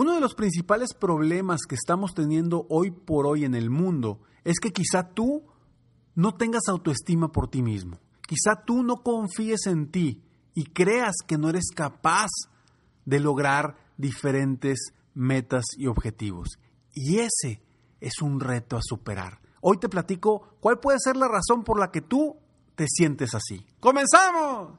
Uno de los principales problemas que estamos teniendo hoy por hoy en el mundo es que quizá tú no tengas autoestima por ti mismo. Quizá tú no confíes en ti y creas que no eres capaz de lograr diferentes metas y objetivos. Y ese es un reto a superar. Hoy te platico cuál puede ser la razón por la que tú te sientes así. ¡Comenzamos!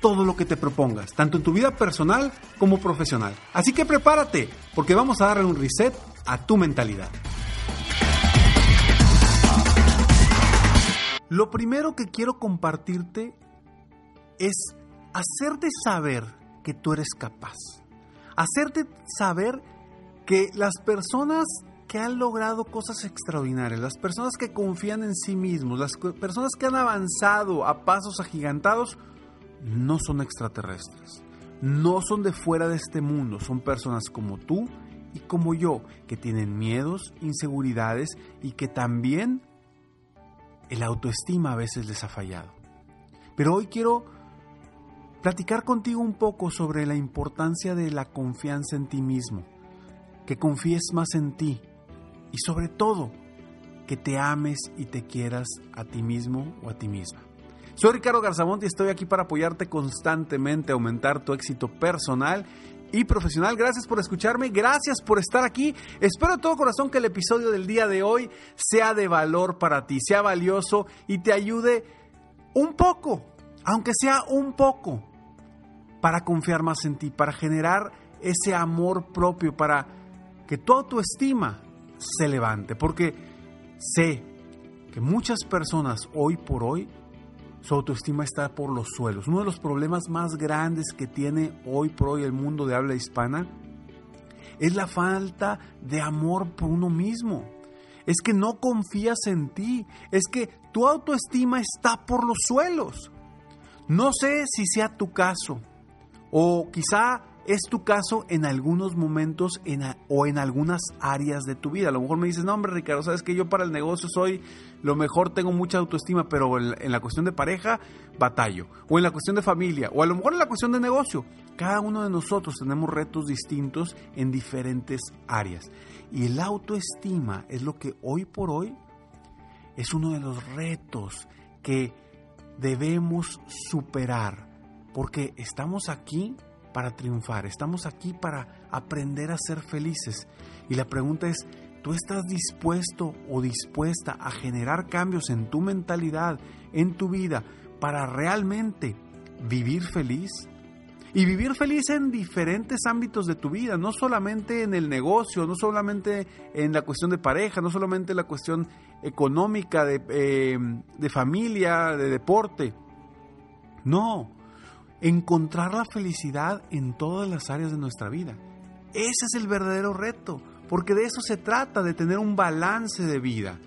todo lo que te propongas, tanto en tu vida personal como profesional. Así que prepárate, porque vamos a darle un reset a tu mentalidad. Lo primero que quiero compartirte es hacerte saber que tú eres capaz. Hacerte saber que las personas que han logrado cosas extraordinarias, las personas que confían en sí mismos, las personas que han avanzado a pasos agigantados, no son extraterrestres, no son de fuera de este mundo, son personas como tú y como yo, que tienen miedos, inseguridades y que también el autoestima a veces les ha fallado. Pero hoy quiero platicar contigo un poco sobre la importancia de la confianza en ti mismo, que confíes más en ti, y sobre todo que te ames y te quieras a ti mismo o a ti misma. Soy Ricardo Garzamont y estoy aquí para apoyarte constantemente aumentar tu éxito personal y profesional. Gracias por escucharme, gracias por estar aquí. Espero de todo corazón que el episodio del día de hoy sea de valor para ti, sea valioso y te ayude un poco, aunque sea un poco, para confiar más en ti, para generar ese amor propio, para que tu autoestima se levante, porque sé que muchas personas hoy por hoy su autoestima está por los suelos. Uno de los problemas más grandes que tiene hoy por hoy el mundo de habla hispana es la falta de amor por uno mismo. Es que no confías en ti, es que tu autoestima está por los suelos. No sé si sea tu caso o quizá es tu caso en algunos momentos o en algunas áreas de tu vida. A lo mejor me dices, no, hombre, Ricardo, sabes que yo para el negocio soy lo mejor, tengo mucha autoestima, pero en la cuestión de pareja, batallo. O en la cuestión de familia, o a lo mejor en la cuestión de negocio. Cada uno de nosotros tenemos retos distintos en diferentes áreas. Y el autoestima es lo que hoy por hoy es uno de los retos que debemos superar. Porque estamos aquí para triunfar, estamos aquí para aprender a ser felices. Y la pregunta es, ¿tú estás dispuesto o dispuesta a generar cambios en tu mentalidad, en tu vida, para realmente vivir feliz? Y vivir feliz en diferentes ámbitos de tu vida, no solamente en el negocio, no solamente en la cuestión de pareja, no solamente en la cuestión económica, de, eh, de familia, de deporte. No, encontrar la felicidad en todas las áreas de nuestra vida. Ese es el verdadero reto, porque de eso se trata, de tener un balance de vida.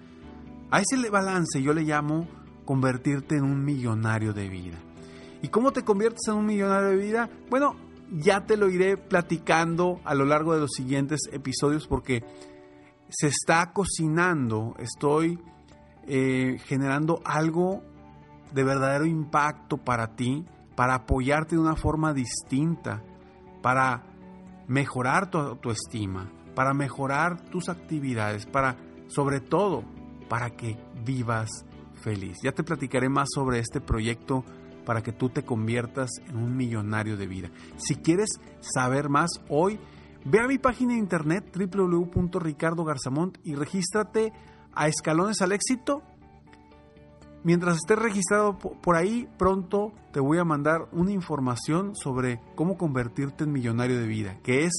A ese balance yo le llamo convertirte en un millonario de vida. ¿Y cómo te conviertes en un millonario de vida? Bueno, ya te lo iré platicando a lo largo de los siguientes episodios porque se está cocinando, estoy eh, generando algo de verdadero impacto para ti para apoyarte de una forma distinta, para mejorar tu autoestima, para mejorar tus actividades, para, sobre todo, para que vivas feliz. Ya te platicaré más sobre este proyecto para que tú te conviertas en un millonario de vida. Si quieres saber más hoy, ve a mi página de internet www.ricardogarzamont y regístrate a Escalones al Éxito Mientras estés registrado por ahí, pronto te voy a mandar una información sobre cómo convertirte en millonario de vida, que es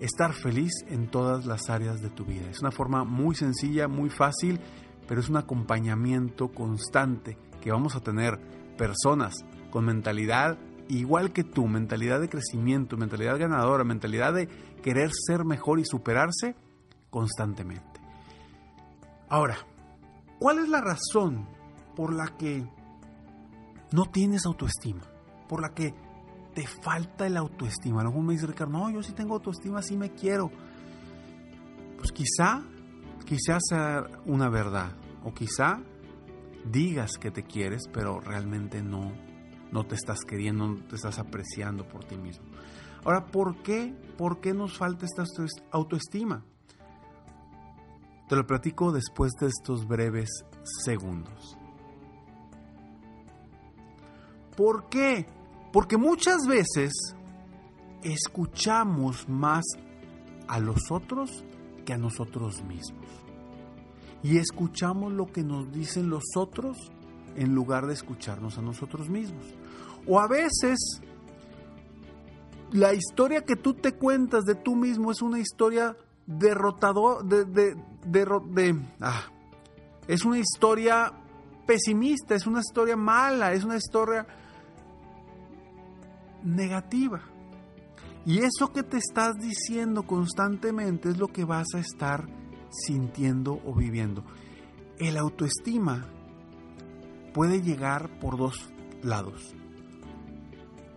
estar feliz en todas las áreas de tu vida. Es una forma muy sencilla, muy fácil, pero es un acompañamiento constante que vamos a tener personas con mentalidad igual que tú, mentalidad de crecimiento, mentalidad ganadora, mentalidad de querer ser mejor y superarse constantemente. Ahora, ¿cuál es la razón por la que no tienes autoestima? Por la que te falta el autoestima. A lo mejor me dice Ricardo, no, yo sí tengo autoestima, sí me quiero. Pues quizá, quizá sea una verdad. O quizá digas que te quieres, pero realmente no, no te estás queriendo, no te estás apreciando por ti mismo. Ahora, ¿por qué? ¿Por qué nos falta esta autoestima? Te lo platico después de estos breves segundos. ¿Por qué? Porque muchas veces escuchamos más a los otros que a nosotros mismos. Y escuchamos lo que nos dicen los otros en lugar de escucharnos a nosotros mismos. O a veces la historia que tú te cuentas de tú mismo es una historia derrotador de, de, de, ah, es una historia es una historia mala, es una historia negativa. Y eso que te estás diciendo constantemente es lo que vas a estar sintiendo o viviendo. El autoestima puede llegar por dos lados.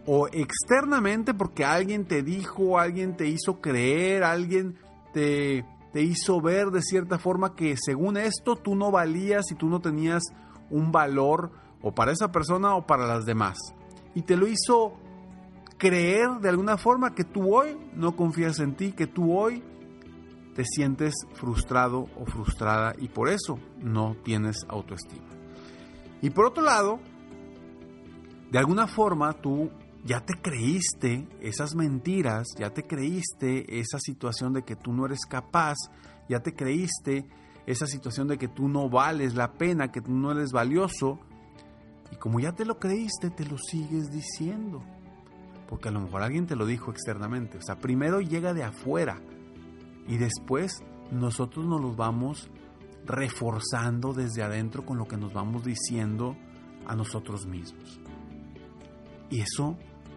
O externamente porque alguien te dijo, alguien te hizo creer, alguien te, te hizo ver de cierta forma que según esto tú no valías y tú no tenías un valor o para esa persona o para las demás. Y te lo hizo creer de alguna forma que tú hoy no confías en ti, que tú hoy te sientes frustrado o frustrada y por eso no tienes autoestima. Y por otro lado, de alguna forma tú ya te creíste esas mentiras, ya te creíste esa situación de que tú no eres capaz, ya te creíste esa situación de que tú no vales la pena, que tú no eres valioso. Y como ya te lo creíste, te lo sigues diciendo porque a lo mejor alguien te lo dijo externamente. O sea, primero llega de afuera y después nosotros nos los vamos reforzando desde adentro con lo que nos vamos diciendo a nosotros mismos. Y eso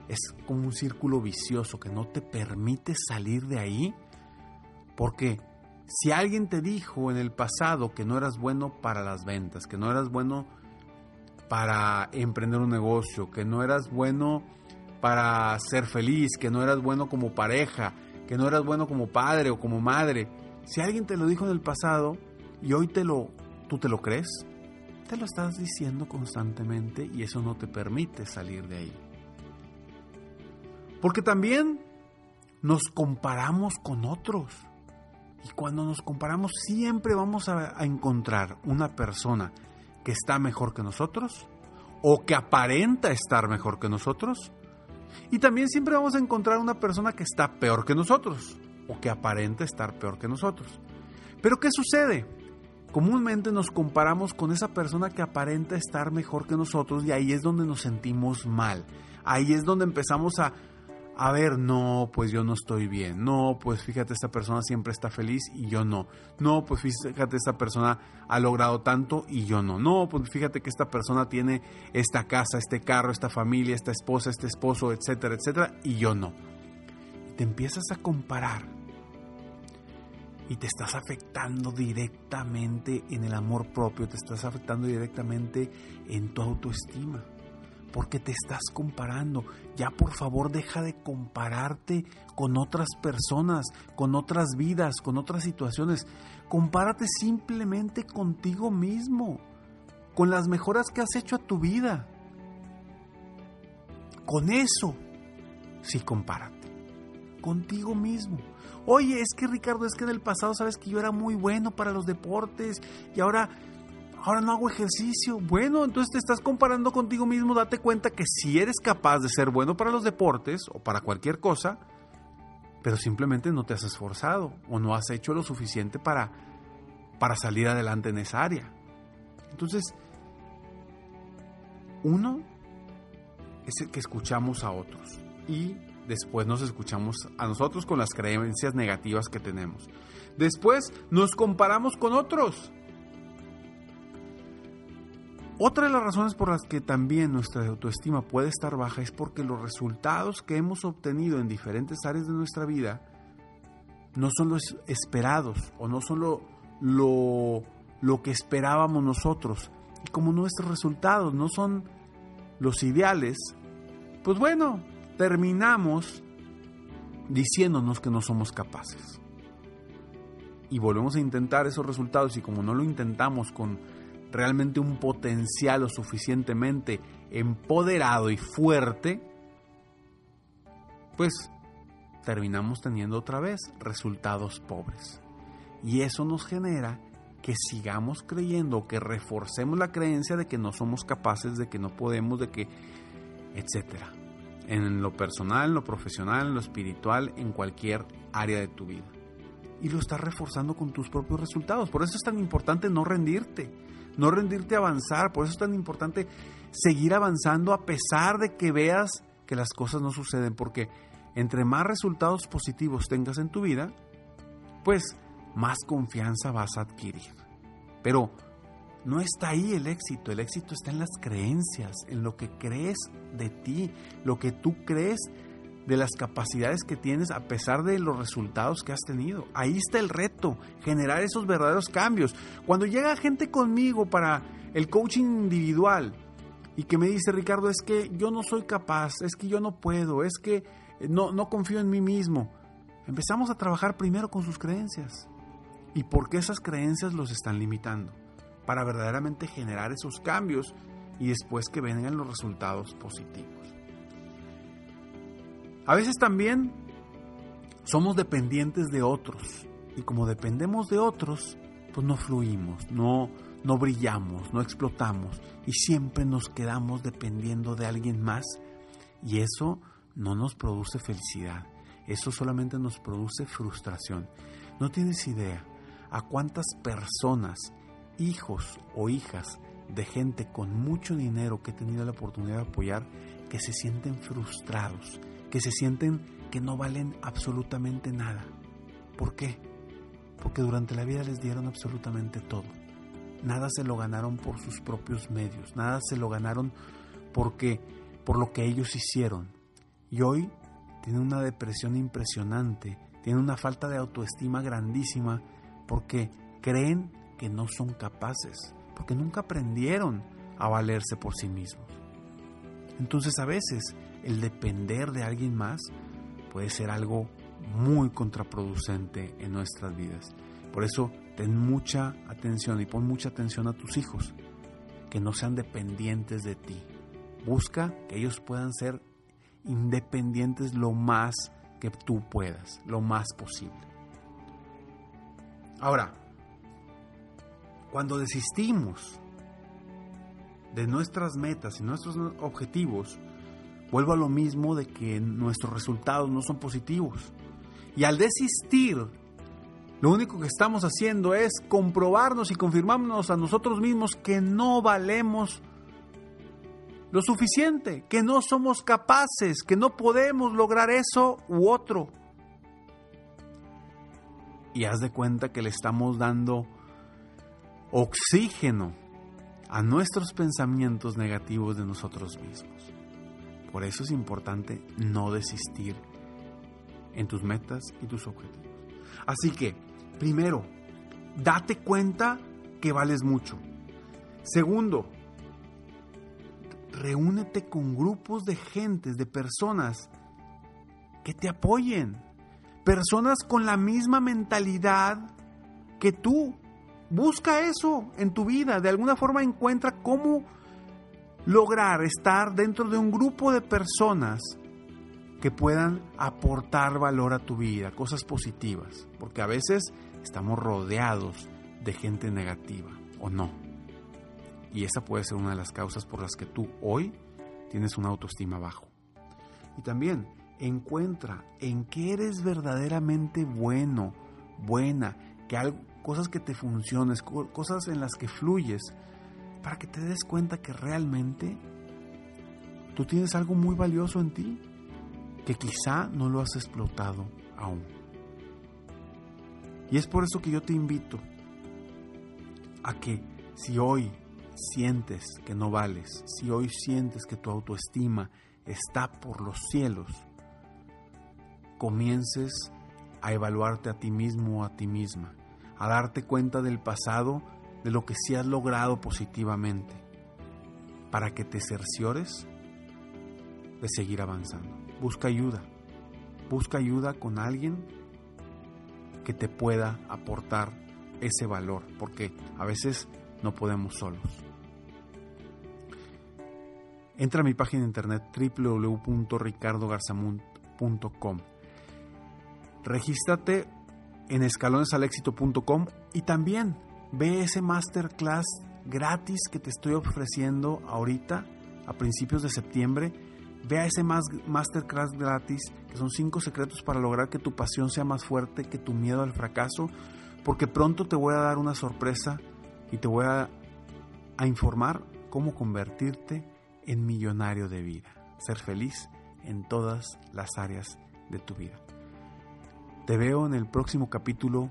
es como un círculo vicioso que no te permite salir de ahí porque si alguien te dijo en el pasado que no eras bueno para las ventas, que no eras bueno para emprender un negocio, que no eras bueno para ser feliz, que no eras bueno como pareja, que no eras bueno como padre o como madre. Si alguien te lo dijo en el pasado y hoy te lo tú te lo crees, te lo estás diciendo constantemente y eso no te permite salir de ahí. Porque también nos comparamos con otros. Y cuando nos comparamos siempre vamos a, a, encontrar una persona que está mejor que nosotros o que aparenta estar mejor que nosotros y también siempre vamos a encontrar una persona que está peor que nosotros o que aparenta estar peor que nosotros. Pero ¿qué sucede? Comúnmente nos comparamos con esa persona que aparenta estar mejor que nosotros y ahí es donde nos sentimos mal. Ahí es donde empezamos a a ver, no, pues yo no estoy bien, no, pues fíjate, esta persona siempre está feliz y yo no, no, pues fíjate, esta persona ha logrado tanto y yo no, no, pues fíjate que esta persona tiene esta casa, este carro, esta familia, esta esposa, este esposo, etcétera, etcétera, y yo no. te empiezas a comparar y te estás afectando directamente en el amor propio, te estás afectando directamente en tu autoestima porque te estás comparando. Ya por favor deja de compararte con otras personas, con otras vidas, con otras situaciones. Compárate simplemente contigo mismo, con las mejoras que has hecho a tu vida. Con eso, sí compárate, contigo mismo. Oye, es que Ricardo, es que en el pasado sabes que yo era muy bueno para los deportes y ahora ahora no hago ejercicio. Bueno, entonces te estás comparando contigo mismo, date cuenta que si eres capaz de ser bueno para los deportes o para cualquier cosa, pero simplemente no te has esforzado o no has hecho lo suficiente para, para salir adelante en esa área. Entonces, uno es el que escuchamos a otros y después nos escuchamos a nosotros con las creencias negativas que tenemos. Después nos comparamos con otros Otra de las razones por las que también nuestra autoestima puede estar baja es porque los resultados que hemos obtenido en diferentes áreas de nuestra vida no son los esperados o no son lo, lo, que esperábamos nosotros. Y como nuestros resultados no son los ideales, pues bueno, terminamos diciéndonos que no somos capaces. Y volvemos a intentar esos resultados y como no lo intentamos con realmente un potencial lo suficientemente empoderado y fuerte, pues terminamos teniendo otra vez resultados pobres. Y eso nos genera que sigamos creyendo, que reforcemos la creencia de que no somos capaces, de que no podemos, de que, etcétera. En lo personal, en lo profesional, en lo espiritual, en cualquier área de tu vida. Y lo estás reforzando con tus propios resultados. Por eso es tan importante no rendirte no rendirte a avanzar. Por eso es tan importante seguir avanzando a pesar de que veas que las cosas no suceden, porque entre más resultados positivos tengas en tu vida, pues más confianza vas a adquirir. Pero no está ahí el éxito, el éxito está en las creencias, en lo que crees de ti, lo que tú crees de las capacidades que tienes a pesar de los resultados que has tenido. Ahí está el reto, generar esos verdaderos cambios. Cuando llega gente conmigo para el coaching individual y que me dice, Ricardo, es que yo no soy capaz, es que yo no puedo, es que no, no confío en mí mismo, empezamos a trabajar primero con sus creencias. ¿Y por qué esas creencias los están limitando? Para verdaderamente generar esos cambios y después que vengan los resultados positivos. A veces también somos dependientes de otros y como dependemos de otros, pues no fluimos, no, no brillamos, no explotamos y siempre nos quedamos dependiendo de alguien más y eso no nos produce felicidad, eso solamente nos produce frustración. No tienes idea a cuántas personas, hijos o hijas de gente con mucho dinero que he tenido la oportunidad de apoyar que se sienten frustrados, que se sienten que no valen absolutamente nada. ¿Por qué? Porque durante la vida les dieron absolutamente todo. Nada se lo ganaron por sus propios medios, nada se lo ganaron porque por lo que ellos hicieron. Y hoy tienen una depresión impresionante, tienen una falta de autoestima grandísima porque creen que no son capaces, porque nunca aprendieron a valerse por sí mismos. Entonces a veces el depender de alguien más puede ser algo muy contraproducente en nuestras vidas. Por eso ten mucha atención y pon mucha atención a tus hijos, que no sean dependientes de ti. Busca que ellos puedan ser independientes lo más que tú puedas, lo más posible. Ahora, cuando desistimos de nuestras metas y nuestros objetivos, vuelvo a lo mismo de que nuestros resultados no son positivos. Y al desistir, lo único que estamos haciendo es comprobarnos y confirmarnos a nosotros mismos que no valemos lo suficiente, que no somos capaces, que no podemos lograr eso u otro. Y haz de cuenta que le estamos dando oxígeno a nuestros pensamientos negativos de nosotros mismos. Por eso es importante no desistir en tus metas y tus objetivos. Así que, primero, date cuenta que vales mucho. Segundo, reúnete con grupos de gentes, de personas que te apoyen. Personas con la misma mentalidad que tú. Busca eso en tu vida. De alguna forma encuentra cómo lograr estar dentro de un grupo de personas que puedan aportar valor a tu vida, cosas positivas, porque a veces estamos rodeados de gente negativa o no. Y esa puede ser una de las causas por las que tú hoy tienes una autoestima bajo. Y también encuentra en qué eres verdaderamente bueno, buena, que algo, cosas que te funcionen, cosas en las que fluyes para que te des cuenta que realmente tú tienes algo muy valioso en ti, que quizá no lo has explotado aún. Y es por eso que yo te invito a que si hoy sientes que no vales, si hoy sientes que tu autoestima está por los cielos, comiences a evaluarte a ti mismo o a ti misma, a darte cuenta del pasado, de lo que sí has logrado positivamente, para que te cerciores de seguir avanzando. Busca ayuda, busca ayuda con alguien que te pueda aportar ese valor, porque a veces no podemos solos. Entra a mi página de internet www.ricardogarzamund.com. Regístrate en escalonesalexito.com y también ve ese masterclass gratis que te estoy ofreciendo ahorita a principios de septiembre. Ve a ese masterclass gratis que son cinco secretos para lograr que tu pasión sea más fuerte que tu miedo al fracaso, porque pronto te voy a dar una sorpresa y te voy a, a informar cómo convertirte en millonario de vida, ser feliz en todas las áreas de tu vida. Te veo en el próximo capítulo